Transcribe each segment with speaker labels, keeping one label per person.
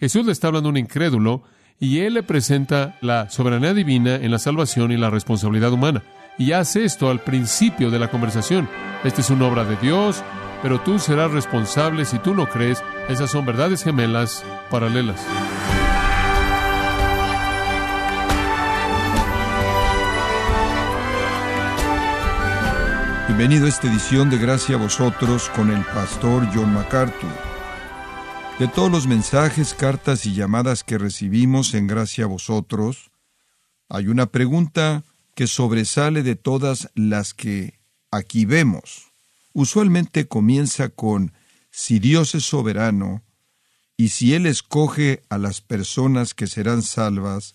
Speaker 1: Jesús le está hablando a un incrédulo y él le presenta la soberanía divina en la salvación y la responsabilidad humana. Y hace esto al principio de la conversación. Esta es una obra de Dios, pero tú serás responsable si tú no crees. Esas son verdades gemelas paralelas.
Speaker 2: Bienvenido a esta edición de Gracia a vosotros con el pastor John MacArthur. De todos los mensajes, cartas y llamadas que recibimos en Gracia a vosotros, hay una pregunta que sobresale de todas las que aquí vemos. Usualmente comienza con si Dios es soberano y si Él escoge a las personas que serán salvas,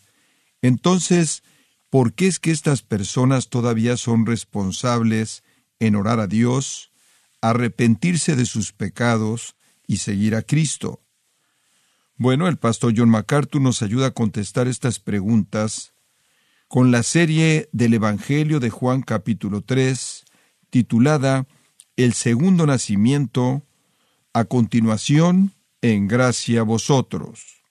Speaker 2: entonces, ¿por qué es que estas personas todavía son responsables en orar a Dios, arrepentirse de sus pecados y seguir a Cristo? Bueno, el pastor John MacArthur nos ayuda a contestar estas preguntas con la serie del Evangelio de Juan capítulo 3, titulada El segundo nacimiento, a continuación, en gracia a vosotros.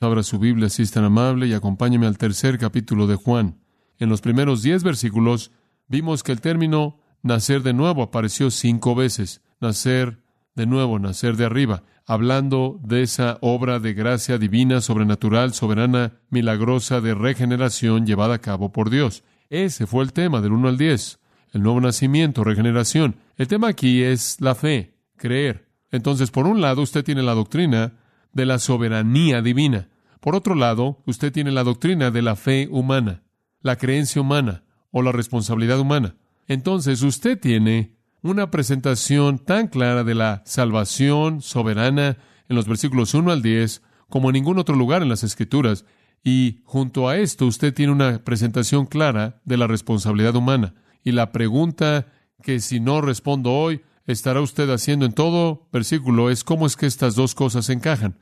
Speaker 1: Abra su Biblia si es tan amable y acompáñeme al tercer capítulo de Juan. En los primeros diez versículos vimos que el término nacer de nuevo apareció cinco veces. Nacer de nuevo, nacer de arriba, hablando de esa obra de gracia divina, sobrenatural, soberana, milagrosa de regeneración llevada a cabo por Dios. Ese fue el tema del 1 al 10. El nuevo nacimiento, regeneración. El tema aquí es la fe, creer. Entonces, por un lado, usted tiene la doctrina de la soberanía divina. Por otro lado, usted tiene la doctrina de la fe humana, la creencia humana o la responsabilidad humana. Entonces, usted tiene una presentación tan clara de la salvación soberana en los versículos 1 al 10 como en ningún otro lugar en las Escrituras. Y junto a esto usted tiene una presentación clara de la responsabilidad humana. Y la pregunta que si no respondo hoy, estará usted haciendo en todo versículo es cómo es que estas dos cosas encajan.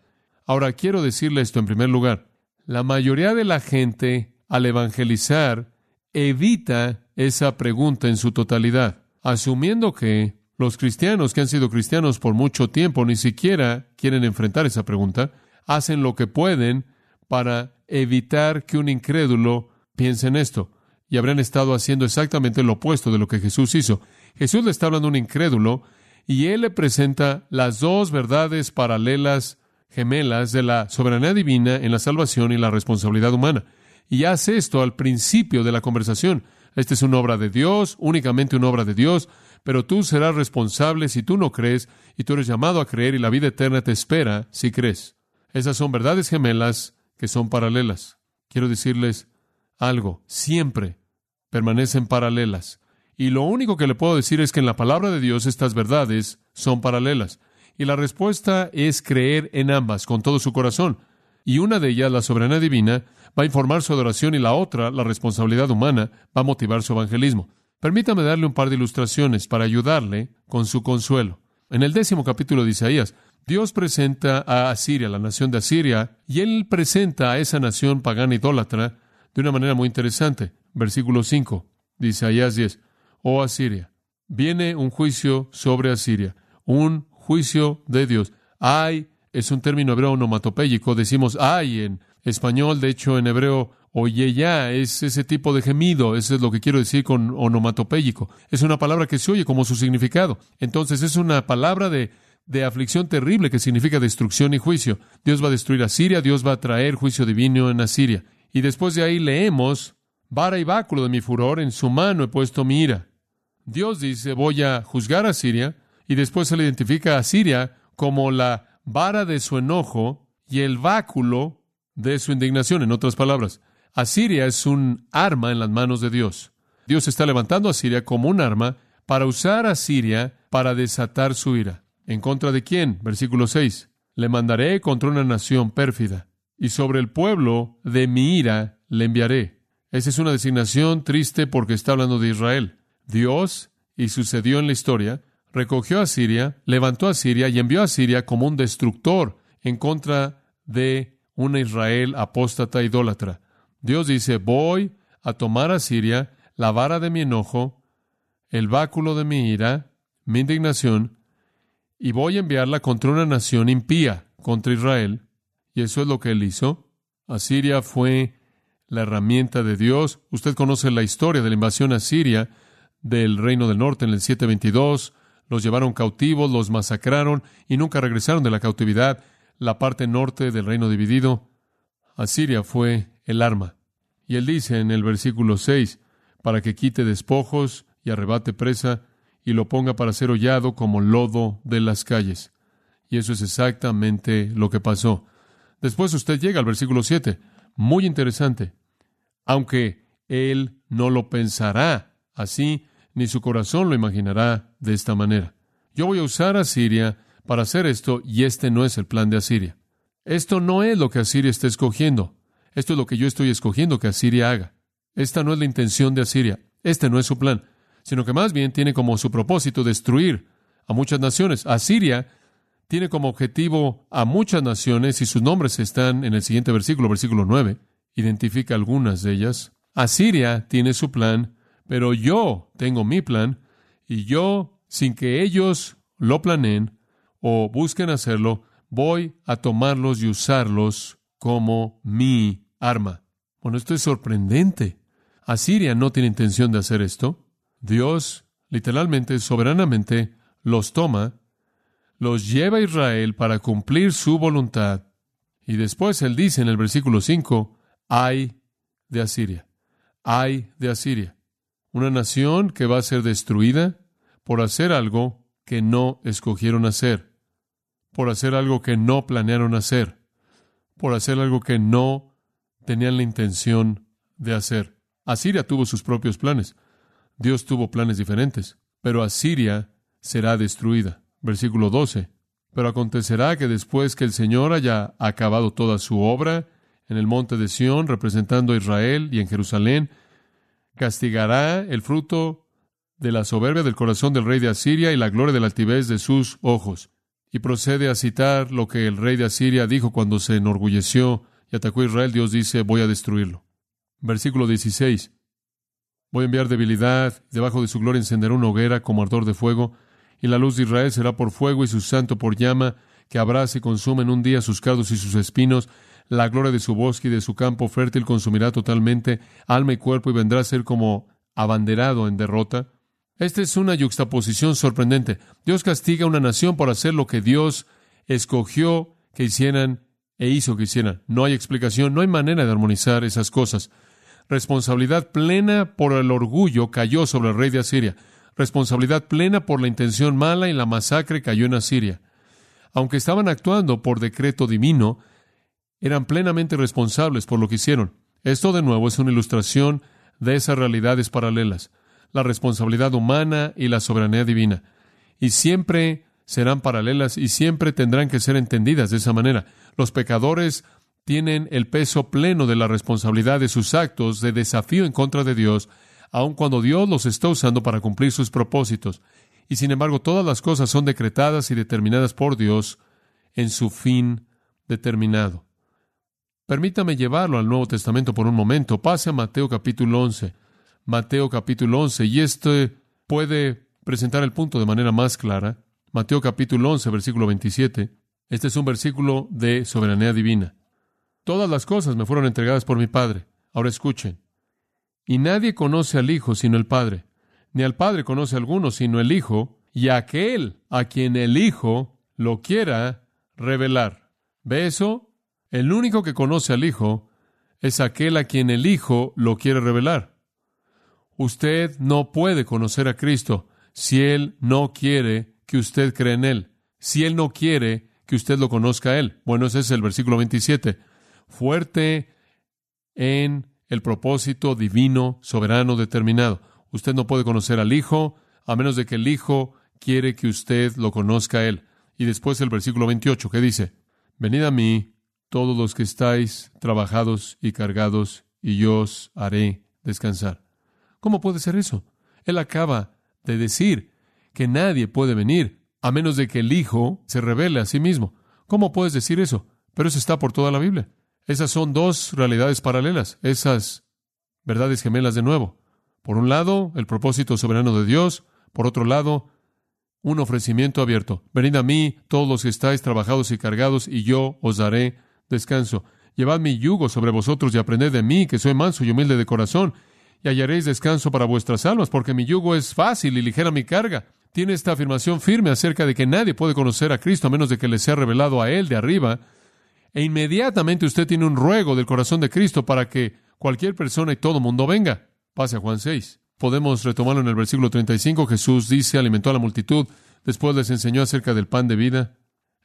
Speaker 1: Ahora quiero decirle esto en primer lugar. La mayoría de la gente al evangelizar evita esa pregunta en su totalidad asumiendo que los cristianos que han sido cristianos por mucho tiempo ni siquiera quieren enfrentar esa pregunta, hacen lo que pueden para evitar que un incrédulo piense en esto. Y habrían estado haciendo exactamente lo opuesto de lo que Jesús hizo. Jesús le está hablando a un incrédulo y él le presenta las dos verdades paralelas, gemelas, de la soberanía divina en la salvación y la responsabilidad humana. Y hace esto al principio de la conversación. Esta es una obra de Dios, únicamente una obra de Dios, pero tú serás responsable si tú no crees y tú eres llamado a creer y la vida eterna te espera si crees. Esas son verdades gemelas que son paralelas. Quiero decirles algo, siempre permanecen paralelas. Y lo único que le puedo decir es que en la palabra de Dios estas verdades son paralelas. Y la respuesta es creer en ambas con todo su corazón. Y una de ellas, la soberanía divina, va a informar su adoración y la otra, la responsabilidad humana, va a motivar su evangelismo. Permítame darle un par de ilustraciones para ayudarle con su consuelo. En el décimo capítulo de Isaías, Dios presenta a Asiria, la nación de Asiria, y él presenta a esa nación pagana idólatra de una manera muy interesante. Versículo 5 de Isaías 10. Oh Asiria, viene un juicio sobre Asiria, un juicio de Dios. Ay, es un término hebreo onomatopéyico, decimos ay en español, de hecho en hebreo, oye ya, es ese tipo de gemido, eso es lo que quiero decir con onomatopéyico. Es una palabra que se oye como su significado. Entonces es una palabra de, de aflicción terrible que significa destrucción y juicio. Dios va a destruir a Siria, Dios va a traer juicio divino en Asiria. Y después de ahí leemos, vara y báculo de mi furor, en su mano he puesto mi ira. Dios dice, voy a juzgar a Siria, y después se le identifica a Siria como la vara de su enojo y el báculo de su indignación. En otras palabras, Asiria es un arma en las manos de Dios. Dios está levantando a Siria como un arma para usar a Siria para desatar su ira. ¿En contra de quién? Versículo 6. Le mandaré contra una nación pérfida, y sobre el pueblo de mi ira le enviaré. Esa es una designación triste porque está hablando de Israel. Dios, y sucedió en la historia, recogió a Siria, levantó a Siria y envió a Siria como un destructor en contra de una Israel apóstata idólatra. Dios dice, voy a tomar a Siria la vara de mi enojo, el báculo de mi ira, mi indignación, y voy a enviarla contra una nación impía, contra Israel, y eso es lo que él hizo. Asiria fue la herramienta de Dios. Usted conoce la historia de la invasión asiria del reino del norte en el 722. Los llevaron cautivos, los masacraron y nunca regresaron de la cautividad. La parte norte del reino dividido. Asiria fue el arma. Y él dice en el versículo 6, para que quite despojos y arrebate presa y lo ponga para ser hollado como lodo de las calles. Y eso es exactamente lo que pasó. Después usted llega al versículo 7. Muy interesante. Aunque él no lo pensará así, ni su corazón lo imaginará de esta manera. Yo voy a usar a Siria para hacer esto y este no es el plan de Asiria. Esto no es lo que Asiria está escogiendo. Esto es lo que yo estoy escogiendo que Asiria haga. Esta no es la intención de Asiria. Este no es su plan, sino que más bien tiene como su propósito destruir a muchas naciones. Asiria tiene como objetivo a muchas naciones y sus nombres están en el siguiente versículo, versículo 9. Identifica algunas de ellas. Asiria tiene su plan, pero yo tengo mi plan y yo, sin que ellos lo planeen o busquen hacerlo, voy a tomarlos y usarlos como mi arma. Bueno, esto es sorprendente. Asiria no tiene intención de hacer esto. Dios, literalmente, soberanamente, los toma los lleva a Israel para cumplir su voluntad. Y después él dice en el versículo 5, hay de Asiria, hay de Asiria, una nación que va a ser destruida por hacer algo que no escogieron hacer, por hacer algo que no planearon hacer, por hacer algo que no tenían la intención de hacer. Asiria tuvo sus propios planes. Dios tuvo planes diferentes, pero Asiria será destruida versículo 12. Pero acontecerá que después que el Señor haya acabado toda su obra en el monte de Sión, representando a Israel y en Jerusalén, castigará el fruto de la soberbia del corazón del rey de Asiria y la gloria de la altivez de sus ojos. Y procede a citar lo que el rey de Asiria dijo cuando se enorgulleció y atacó a Israel. Dios dice, voy a destruirlo. Versículo 16. Voy a enviar debilidad, debajo de su gloria encenderá una hoguera como ardor de fuego, y la luz de Israel será por fuego y su santo por llama, que abrace y consume en un día sus cardos y sus espinos. La gloria de su bosque y de su campo fértil consumirá totalmente alma y cuerpo y vendrá a ser como abanderado en derrota. Esta es una yuxtaposición sorprendente. Dios castiga a una nación por hacer lo que Dios escogió que hicieran e hizo que hicieran. No hay explicación, no hay manera de armonizar esas cosas. Responsabilidad plena por el orgullo cayó sobre el rey de Asiria responsabilidad plena por la intención mala y la masacre cayó en Asiria. Aunque estaban actuando por decreto divino, eran plenamente responsables por lo que hicieron. Esto de nuevo es una ilustración de esas realidades paralelas, la responsabilidad humana y la soberanía divina. Y siempre serán paralelas y siempre tendrán que ser entendidas de esa manera. Los pecadores tienen el peso pleno de la responsabilidad de sus actos de desafío en contra de Dios aun cuando Dios los está usando para cumplir sus propósitos. Y sin embargo, todas las cosas son decretadas y determinadas por Dios en su fin determinado. Permítame llevarlo al Nuevo Testamento por un momento. Pase a Mateo capítulo 11. Mateo capítulo 11. Y este puede presentar el punto de manera más clara. Mateo capítulo 11, versículo 27. Este es un versículo de soberanía divina. Todas las cosas me fueron entregadas por mi Padre. Ahora escuchen. Y nadie conoce al Hijo sino el Padre, ni al Padre conoce alguno sino el Hijo, y aquel a quien el Hijo lo quiera revelar. ¿Ve eso? El único que conoce al Hijo es aquel a quien el Hijo lo quiere revelar. Usted no puede conocer a Cristo si Él no quiere que usted cree en Él, si Él no quiere que usted lo conozca a Él. Bueno, ese es el versículo 27. Fuerte en el propósito divino, soberano, determinado. Usted no puede conocer al Hijo a menos de que el Hijo quiere que usted lo conozca a Él. Y después el versículo 28, que dice, Venid a mí, todos los que estáis trabajados y cargados, y yo os haré descansar. ¿Cómo puede ser eso? Él acaba de decir que nadie puede venir a menos de que el Hijo se revele a sí mismo. ¿Cómo puedes decir eso? Pero eso está por toda la Biblia. Esas son dos realidades paralelas, esas verdades gemelas de nuevo. Por un lado, el propósito soberano de Dios, por otro lado, un ofrecimiento abierto. Venid a mí, todos los que estáis trabajados y cargados, y yo os daré descanso. Llevad mi yugo sobre vosotros y aprended de mí, que soy manso y humilde de corazón, y hallaréis descanso para vuestras almas, porque mi yugo es fácil y ligera mi carga. Tiene esta afirmación firme acerca de que nadie puede conocer a Cristo a menos de que le sea revelado a Él de arriba, e inmediatamente usted tiene un ruego del corazón de Cristo para que cualquier persona y todo mundo venga. Pase a Juan 6. Podemos retomarlo en el versículo 35. Jesús dice, alimentó a la multitud, después les enseñó acerca del pan de vida.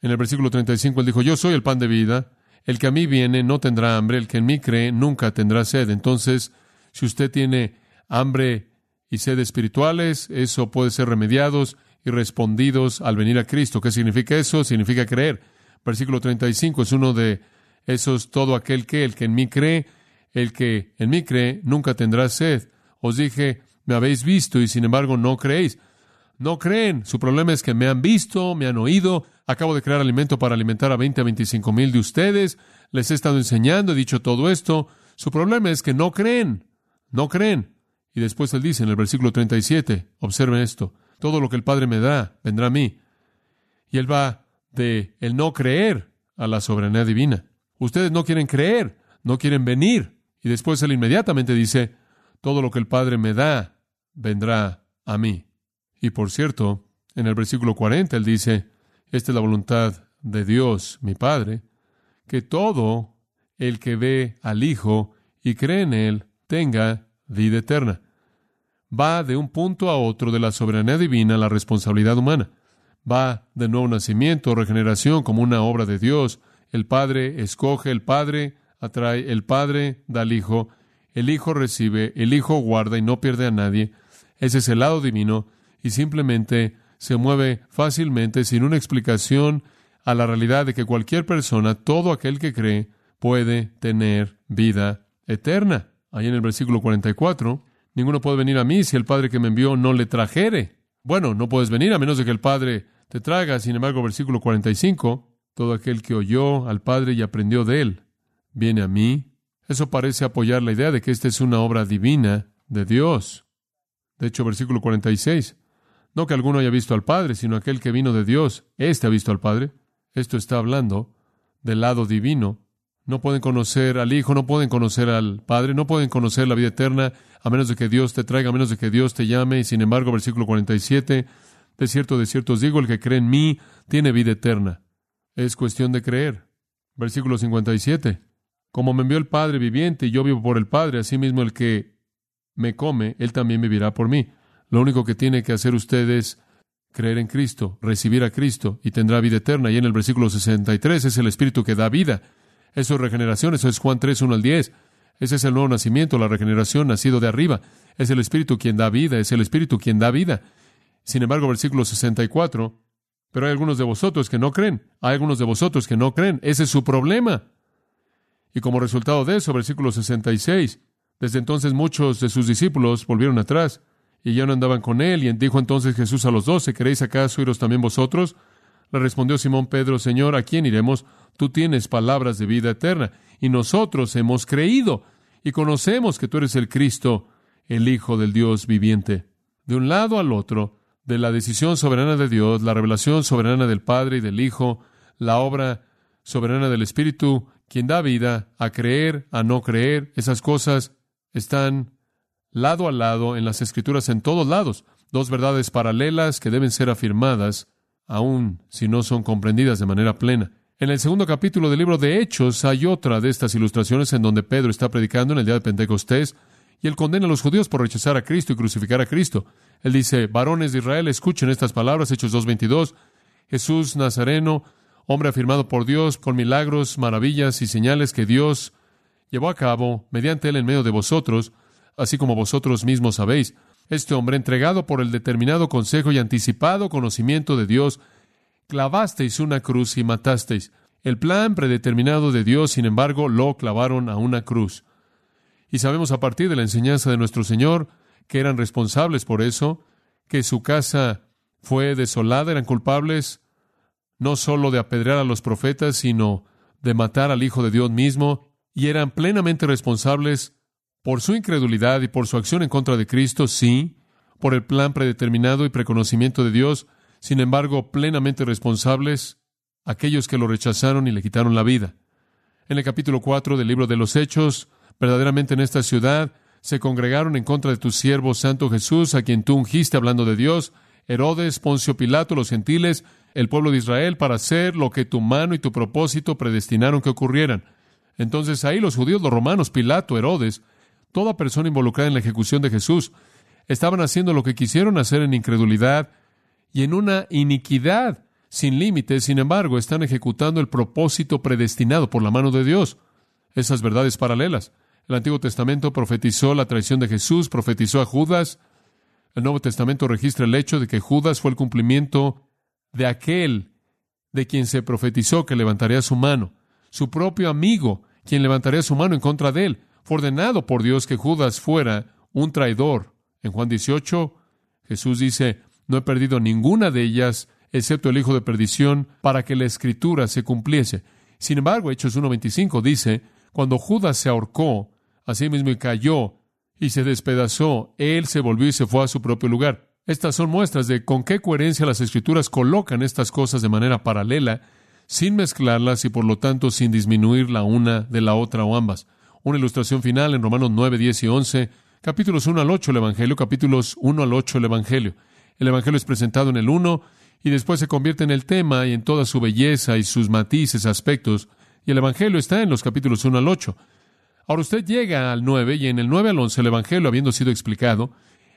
Speaker 1: En el versículo 35 él dijo, yo soy el pan de vida, el que a mí viene no tendrá hambre, el que en mí cree nunca tendrá sed. Entonces, si usted tiene hambre y sed espirituales, eso puede ser remediados y respondidos al venir a Cristo. ¿Qué significa eso? Significa creer. Versículo 35 es uno de esos, todo aquel que, el que en mí cree, el que en mí cree, nunca tendrá sed. Os dije, me habéis visto y sin embargo no creéis. No creen. Su problema es que me han visto, me han oído. Acabo de crear alimento para alimentar a 20 a 25 mil de ustedes. Les he estado enseñando, he dicho todo esto. Su problema es que no creen. No creen. Y después él dice en el versículo 37, observen esto, todo lo que el Padre me da vendrá a mí. Y él va de el no creer a la soberanía divina. Ustedes no quieren creer, no quieren venir. Y después él inmediatamente dice, todo lo que el Padre me da vendrá a mí. Y por cierto, en el versículo 40 él dice, esta es la voluntad de Dios, mi Padre, que todo el que ve al Hijo y cree en Él tenga vida eterna. Va de un punto a otro de la soberanía divina la responsabilidad humana va de nuevo nacimiento, regeneración como una obra de Dios. El Padre escoge, el Padre atrae, el Padre da al Hijo, el Hijo recibe, el Hijo guarda y no pierde a nadie. Ese es el lado divino y simplemente se mueve fácilmente sin una explicación a la realidad de que cualquier persona, todo aquel que cree, puede tener vida eterna. Ahí en el versículo 44, ninguno puede venir a mí si el Padre que me envió no le trajere. Bueno, no puedes venir a menos de que el Padre te traga. Sin embargo, versículo 45, todo aquel que oyó al Padre y aprendió de él, viene a mí. Eso parece apoyar la idea de que esta es una obra divina de Dios. De hecho, versículo 46, no que alguno haya visto al Padre, sino aquel que vino de Dios, éste ha visto al Padre. Esto está hablando del lado divino. No pueden conocer al Hijo, no pueden conocer al Padre, no pueden conocer la vida eterna, a menos de que Dios te traiga, a menos de que Dios te llame. Y sin embargo, versículo 47, de cierto, de cierto os digo, el que cree en mí tiene vida eterna. Es cuestión de creer. Versículo 57. Como me envió el Padre viviente y yo vivo por el Padre, asimismo el que me come, él también vivirá por mí. Lo único que tiene que hacer usted es creer en Cristo, recibir a Cristo y tendrá vida eterna. Y en el versículo 63 es el Espíritu que da vida. Eso es regeneración, eso es Juan 3, 1 al 10. Ese es el nuevo nacimiento, la regeneración nacido de arriba. Es el Espíritu quien da vida, es el Espíritu quien da vida. Sin embargo, versículo 64, pero hay algunos de vosotros que no creen, hay algunos de vosotros que no creen, ese es su problema. Y como resultado de eso, versículo 66, desde entonces muchos de sus discípulos volvieron atrás y ya no andaban con él, y dijo entonces Jesús a los doce, ¿queréis acaso iros también vosotros? Le respondió Simón Pedro, Señor, ¿a quién iremos? Tú tienes palabras de vida eterna, y nosotros hemos creído, y conocemos que tú eres el Cristo, el Hijo del Dios viviente. De un lado al otro, de la decisión soberana de Dios, la revelación soberana del Padre y del Hijo, la obra soberana del Espíritu, quien da vida a creer, a no creer, esas cosas están lado a lado en las Escrituras en todos lados, dos verdades paralelas que deben ser afirmadas, aun si no son comprendidas de manera plena. En el segundo capítulo del libro de Hechos hay otra de estas ilustraciones en donde Pedro está predicando en el día de Pentecostés y él condena a los judíos por rechazar a Cristo y crucificar a Cristo. Él dice, varones de Israel, escuchen estas palabras, Hechos 2.22, Jesús Nazareno, hombre afirmado por Dios con milagros, maravillas y señales que Dios llevó a cabo mediante él en medio de vosotros, así como vosotros mismos sabéis. Este hombre, entregado por el determinado consejo y anticipado conocimiento de Dios, clavasteis una cruz y matasteis. El plan predeterminado de Dios, sin embargo, lo clavaron a una cruz. Y sabemos a partir de la enseñanza de nuestro Señor que eran responsables por eso, que su casa fue desolada, eran culpables no solo de apedrear a los profetas, sino de matar al Hijo de Dios mismo, y eran plenamente responsables por su incredulidad y por su acción en contra de Cristo, sí, por el plan predeterminado y preconocimiento de Dios, Sin embargo, plenamente responsables aquellos que lo rechazaron y le quitaron la vida. En el capítulo 4 del libro de los Hechos, verdaderamente en esta ciudad se congregaron en contra de tu siervo Santo Jesús, a quien tú ungiste hablando de Dios, Herodes, Poncio Pilato, los gentiles, el pueblo de Israel, para hacer lo que tu mano y tu propósito predestinaron que ocurrieran. Entonces ahí los judíos, los romanos, Pilato, Herodes, toda persona involucrada en la ejecución de Jesús, estaban haciendo lo que quisieron hacer en incredulidad y en una iniquidad sin límites, sin embargo, están ejecutando el propósito predestinado por la mano de Dios. Esas verdades paralelas. El Antiguo Testamento profetizó la traición de Jesús, profetizó a Judas. El Nuevo Testamento registra el hecho de que Judas fue el cumplimiento de aquel de quien se profetizó que levantaría su mano. Su propio amigo, quien levantaría su mano en contra de él. Fue ordenado por Dios que Judas fuera un traidor. En Juan 18, Jesús dice, no he perdido ninguna de ellas, excepto el hijo de perdición, para que la escritura se cumpliese. Sin embargo, Hechos 1.25 dice, cuando Judas se ahorcó, así mismo y cayó y se despedazó, él se volvió y se fue a su propio lugar. Estas son muestras de con qué coherencia las escrituras colocan estas cosas de manera paralela, sin mezclarlas y por lo tanto sin disminuir la una de la otra o ambas. Una ilustración final en Romanos 9, 10 y 11, capítulos 1 al 8 el Evangelio, capítulos 1 al 8 el Evangelio. El Evangelio es presentado en el 1 y después se convierte en el tema y en toda su belleza y sus matices, aspectos, y el Evangelio está en los capítulos 1 al 8. Ahora usted llega al 9 y en el 9 al 11 el Evangelio habiendo sido explicado,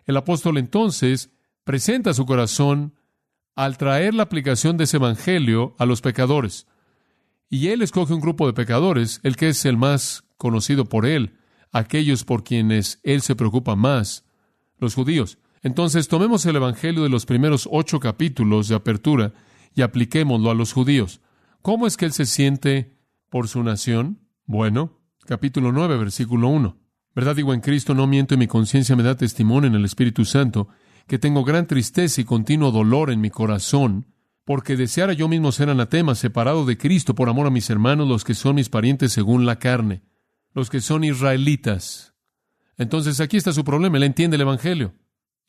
Speaker 1: el apóstol entonces presenta su corazón al traer la aplicación de ese Evangelio a los pecadores. Y él escoge un grupo de pecadores, el que es el más conocido por él, aquellos por quienes él se preocupa más, los judíos. Entonces tomemos el Evangelio de los primeros ocho capítulos de apertura y apliquémoslo a los judíos. ¿Cómo es que él se siente por su nación? Bueno, capítulo 9, versículo 1. ¿Verdad digo en Cristo, no miento y mi conciencia me da testimonio en el Espíritu Santo, que tengo gran tristeza y continuo dolor en mi corazón, porque deseara yo mismo ser anatema, separado de Cristo por amor a mis hermanos, los que son mis parientes según la carne, los que son israelitas. Entonces aquí está su problema, él entiende el Evangelio.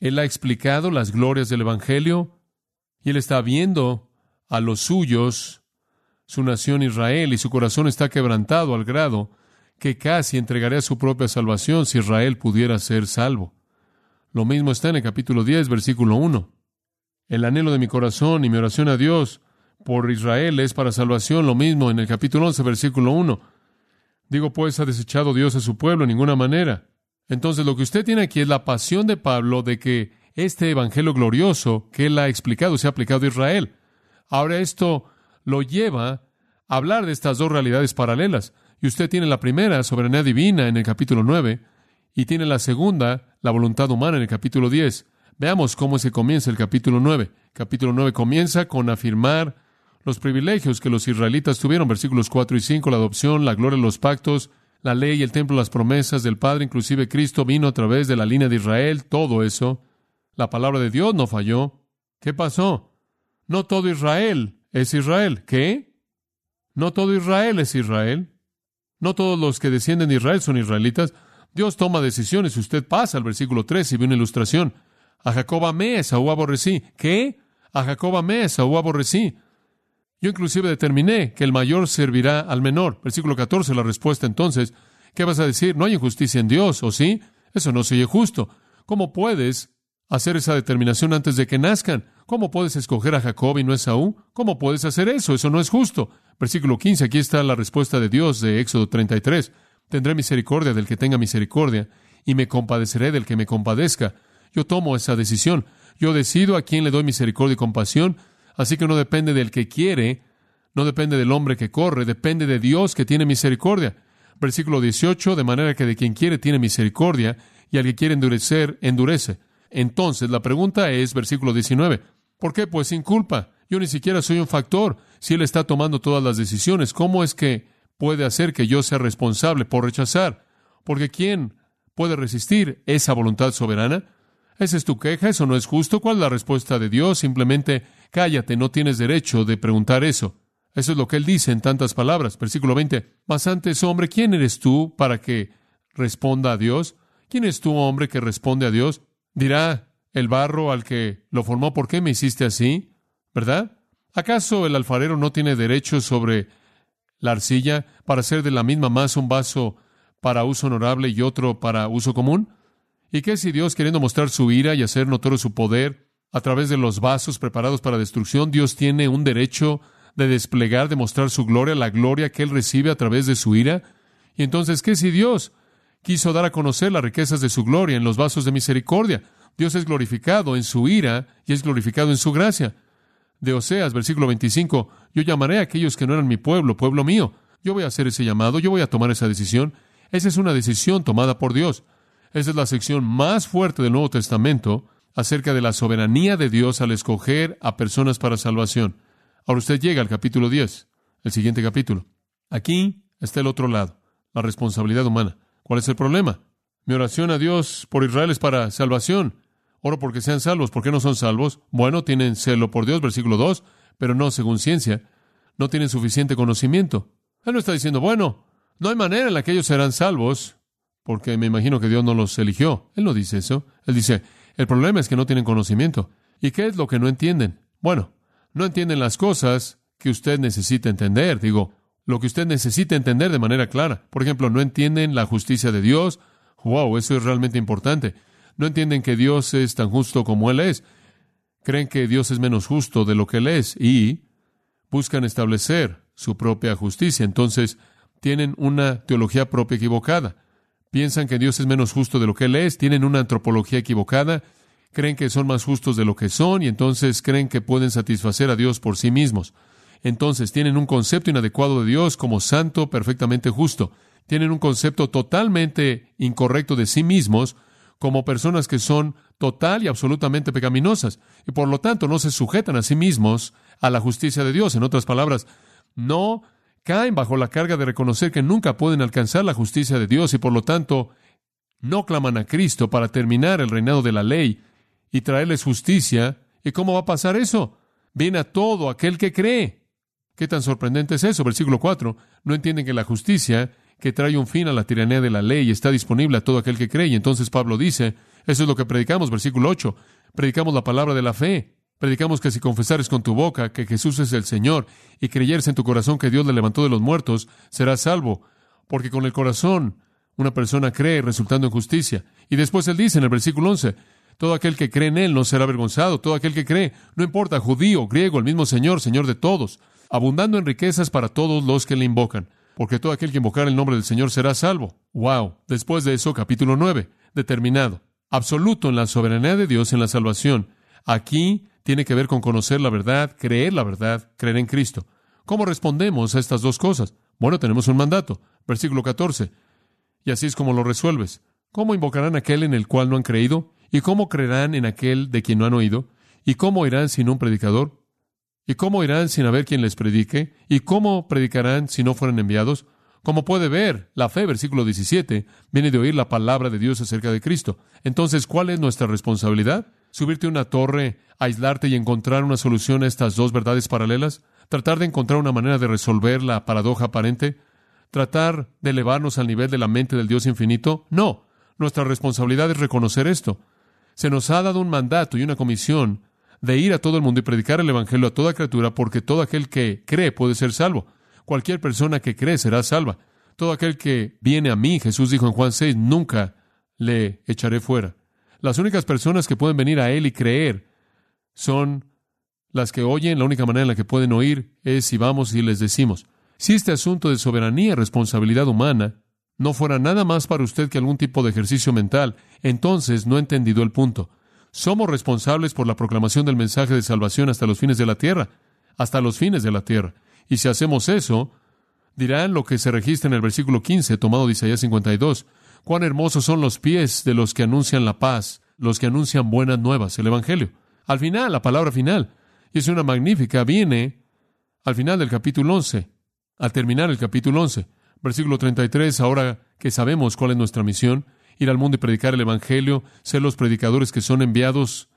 Speaker 1: Él ha explicado las glorias del Evangelio y él está viendo a los suyos, su nación Israel, y su corazón está quebrantado al grado que casi entregaría su propia salvación si Israel pudiera ser salvo. Lo mismo está en el capítulo 10, versículo 1. El anhelo de mi corazón y mi oración a Dios por Israel es para salvación, lo mismo en el capítulo 11, versículo 1. Digo, pues, ha desechado Dios a su pueblo en ninguna manera. Entonces lo que usted tiene aquí es la pasión de Pablo de que este evangelio glorioso que él ha explicado se ha aplicado a Israel. Ahora esto lo lleva a hablar de estas dos realidades paralelas. Y usted tiene la primera, soberanía divina, en el capítulo 9, y tiene la segunda, la voluntad humana, en el capítulo 10. Veamos cómo se comienza el capítulo 9. Capítulo 9 comienza con afirmar los privilegios que los israelitas tuvieron, versículos 4 y 5, la adopción, la gloria los pactos, la ley, el templo, las promesas del Padre, inclusive Cristo vino a través de la línea de Israel, todo eso. La palabra de Dios no falló. ¿Qué pasó? No todo Israel es Israel. ¿Qué? No todo Israel es Israel. No todos los que descienden de Israel son israelitas. Dios toma decisiones. Usted pasa al versículo 3 y ve una ilustración. A Jacob amé, a Saúl aborrecí. ¿Qué? A Jacob amé, a Saúl aborrecí. Yo inclusive determiné que el mayor servirá al menor. Versículo 14, la respuesta entonces, ¿qué vas a decir? No hay injusticia en Dios, ¿o sí? Eso no se justo. ¿Cómo puedes hacer esa determinación antes de que nazcan? ¿Cómo puedes escoger a Jacob y no a Saúl? ¿Cómo puedes hacer eso? Eso no es justo. Versículo 15, aquí está la respuesta de Dios de Éxodo 33. Tendré misericordia del que tenga misericordia y me compadeceré del que me compadezca. Yo tomo esa decisión. Yo decido a quién le doy misericordia y compasión Así que no depende del que quiere, no depende del hombre que corre, depende de Dios que tiene misericordia. Versículo 18, de manera que de quien quiere tiene misericordia y al que quiere endurecer, endurece. Entonces la pregunta es, versículo 19, ¿por qué? Pues sin culpa. Yo ni siquiera soy un factor. Si Él está tomando todas las decisiones, ¿cómo es que puede hacer que yo sea responsable por rechazar? Porque ¿quién puede resistir esa voluntad soberana? ¿Esa es tu queja? ¿Eso no es justo? ¿Cuál es la respuesta de Dios? Simplemente cállate, no tienes derecho de preguntar eso. Eso es lo que él dice en tantas palabras. Versículo 20. Mas antes, hombre, ¿quién eres tú para que responda a Dios? ¿Quién es tú, hombre, que responde a Dios? Dirá el barro al que lo formó, ¿por qué me hiciste así? ¿verdad? ¿Acaso el alfarero no tiene derecho sobre la arcilla para hacer de la misma masa un vaso para uso honorable y otro para uso común? ¿Y qué si Dios, queriendo mostrar su ira y hacer notorio su poder a través de los vasos preparados para destrucción, Dios tiene un derecho de desplegar, de mostrar su gloria, la gloria que Él recibe a través de su ira? Y entonces, ¿qué si Dios quiso dar a conocer las riquezas de su gloria en los vasos de misericordia? Dios es glorificado en su ira y es glorificado en su gracia. De Oseas, versículo 25, yo llamaré a aquellos que no eran mi pueblo, pueblo mío. Yo voy a hacer ese llamado, yo voy a tomar esa decisión. Esa es una decisión tomada por Dios. Esa es la sección más fuerte del Nuevo Testamento acerca de la soberanía de Dios al escoger a personas para salvación. Ahora usted llega al capítulo 10, el siguiente capítulo. Aquí está el otro lado, la responsabilidad humana. ¿Cuál es el problema? Mi oración a Dios por Israel es para salvación. Oro porque sean salvos. ¿Por qué no son salvos? Bueno, tienen celo por Dios, versículo 2, pero no según ciencia. No tienen suficiente conocimiento. Él no está diciendo, bueno, no hay manera en la que ellos serán salvos, porque me imagino que Dios no los eligió. Él no dice eso. Él dice, el problema es que no tienen conocimiento. ¿Y qué es lo que no entienden? Bueno, no entienden las cosas que usted necesita entender. Digo, lo que usted necesita entender de manera clara. Por ejemplo, no entienden la justicia de Dios. Wow, eso es realmente importante. No entienden que Dios es tan justo como Él es. Creen que Dios es menos justo de lo que Él es y buscan establecer su propia justicia. Entonces, tienen una teología propia equivocada. Piensan que Dios es menos justo de lo que Él es, tienen una antropología equivocada, creen que son más justos de lo que son y entonces creen que pueden satisfacer a Dios por sí mismos. Entonces tienen un concepto inadecuado de Dios como santo, perfectamente justo. Tienen un concepto totalmente incorrecto de sí mismos como personas que son total y absolutamente pecaminosas y por lo tanto no se sujetan a sí mismos a la justicia de Dios. En otras palabras, no caen bajo la carga de reconocer que nunca pueden alcanzar la justicia de Dios y por lo tanto no claman a Cristo para terminar el reinado de la ley y traerles justicia. ¿Y cómo va a pasar eso? Viene a todo aquel que cree. ¿Qué tan sorprendente es eso? Versículo 4. No entienden que la justicia que trae un fin a la tiranía de la ley está disponible a todo aquel que cree. Y entonces Pablo dice, eso es lo que predicamos, versículo 8. Predicamos la palabra de la fe. Predicamos que si confesares con tu boca que Jesús es el Señor y creyeres en tu corazón que Dios le levantó de los muertos, serás salvo. Porque con el corazón una persona cree resultando en justicia. Y después él dice en el versículo 11, todo aquel que cree en él no será avergonzado. Todo aquel que cree, no importa, judío, griego, el mismo Señor, Señor de todos, abundando en riquezas para todos los que le invocan. Porque todo aquel que invocar el nombre del Señor será salvo. Wow. Después de eso, capítulo 9, determinado. Absoluto en la soberanía de Dios en la salvación. Aquí tiene que ver con conocer la verdad, creer la verdad, creer en Cristo. ¿Cómo respondemos a estas dos cosas? Bueno, tenemos un mandato. Versículo 14. Y así es como lo resuelves. ¿Cómo invocarán aquel en el cual no han creído? ¿Y cómo creerán en aquel de quien no han oído? ¿Y cómo irán sin un predicador? ¿Y cómo irán sin haber quien les predique? ¿Y cómo predicarán si no fueran enviados? Como puede ver, la fe, versículo 17, viene de oír la palabra de Dios acerca de Cristo. Entonces, ¿cuál es nuestra responsabilidad? ¿Subirte a una torre, aislarte y encontrar una solución a estas dos verdades paralelas? ¿Tratar de encontrar una manera de resolver la paradoja aparente? ¿Tratar de elevarnos al nivel de la mente del Dios infinito? No. Nuestra responsabilidad es reconocer esto. Se nos ha dado un mandato y una comisión de ir a todo el mundo y predicar el Evangelio a toda criatura, porque todo aquel que cree puede ser salvo. Cualquier persona que cree será salva. Todo aquel que viene a mí, Jesús dijo en Juan 6, nunca le echaré fuera. Las únicas personas que pueden venir a Él y creer son las que oyen. La única manera en la que pueden oír es si vamos y les decimos. Si este asunto de soberanía responsabilidad humana no fuera nada más para usted que algún tipo de ejercicio mental, entonces no he entendido el punto. Somos responsables por la proclamación del mensaje de salvación hasta los fines de la tierra, hasta los fines de la tierra. Y si hacemos eso, dirán lo que se registra en el versículo 15, tomado de Isaías 52. Cuán hermosos son los pies de los que anuncian la paz, los que anuncian buenas nuevas, el Evangelio. Al final, la palabra final, y es una magnífica, viene al final del capítulo 11, al terminar el capítulo 11, versículo 33, ahora que sabemos cuál es nuestra misión, ir al mundo y predicar el Evangelio, ser los predicadores que son enviados,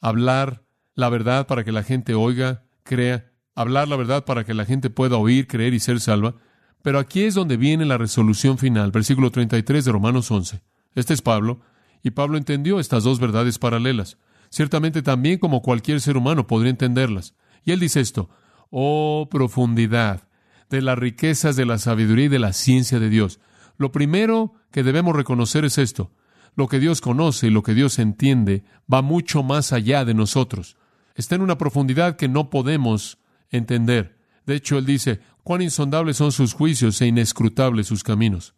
Speaker 1: hablar la verdad para que la gente oiga, crea, hablar la verdad para que la gente pueda oír, creer y ser salva. Pero aquí es donde viene la resolución final, versículo 33 de Romanos 11. Este es Pablo, y Pablo entendió estas dos verdades paralelas. Ciertamente también como cualquier ser humano podría entenderlas. Y él dice esto, oh profundidad de las riquezas de la sabiduría y de la ciencia de Dios. Lo primero que debemos reconocer es esto. Lo que Dios conoce y lo que Dios entiende va mucho más allá de nosotros. Está en una profundidad que no podemos entender. De hecho, él dice, cuán insondables son sus juicios e inescrutables sus caminos.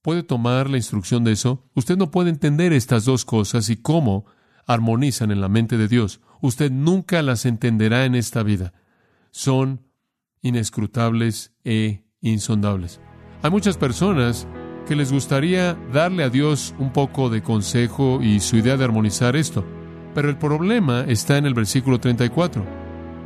Speaker 1: ¿Puede tomar la instrucción de eso? Usted no puede entender estas dos cosas y cómo armonizan en la mente de Dios. Usted nunca las entenderá en esta vida. Son inescrutables e insondables. Hay muchas personas que les gustaría darle a Dios un poco de consejo y su idea de armonizar esto. Pero el problema está en el versículo 34.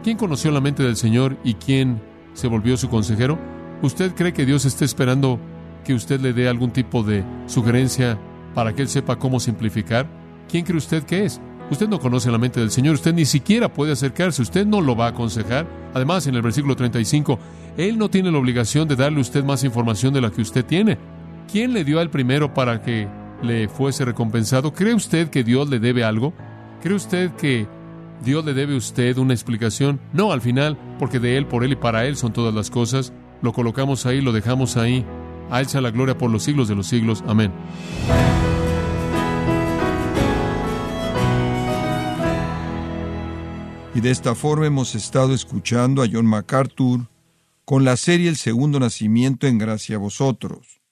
Speaker 1: ¿Quién conoció la mente del Señor y quién se volvió su consejero? ¿Usted cree que Dios está esperando que usted le dé algún tipo de sugerencia para que Él sepa cómo simplificar? ¿Quién cree usted que es? Usted no conoce la mente del Señor, usted ni siquiera puede acercarse, usted no lo va a aconsejar. Además, en el versículo 35, Él no tiene la obligación de darle a usted más información de la que usted tiene. ¿Quién le dio al primero para que le fuese recompensado? ¿Cree usted que Dios le debe algo? ¿Cree usted que Dios le debe a usted una explicación? No, al final, porque de Él, por Él y para Él son todas las cosas. Lo colocamos ahí, lo dejamos ahí. A la gloria por los siglos de los siglos. Amén.
Speaker 2: Y de esta forma hemos estado escuchando a John MacArthur con la serie El Segundo Nacimiento en Gracia a Vosotros.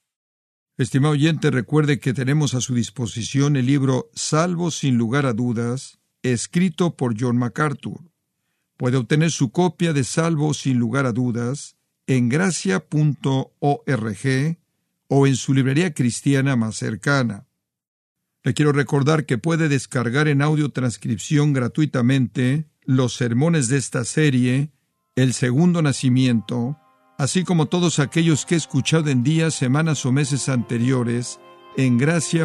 Speaker 2: Estimado oyente, recuerde que tenemos a su disposición el libro Salvo sin lugar a dudas, escrito por John MacArthur. Puede obtener su copia de Salvo sin lugar a dudas en gracia.org o en su librería cristiana más cercana. Le quiero recordar que puede descargar en audio transcripción gratuitamente los sermones de esta serie, el segundo nacimiento, así como todos aquellos que he escuchado en días, semanas o meses anteriores en gracia.org.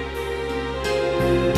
Speaker 2: Thank you.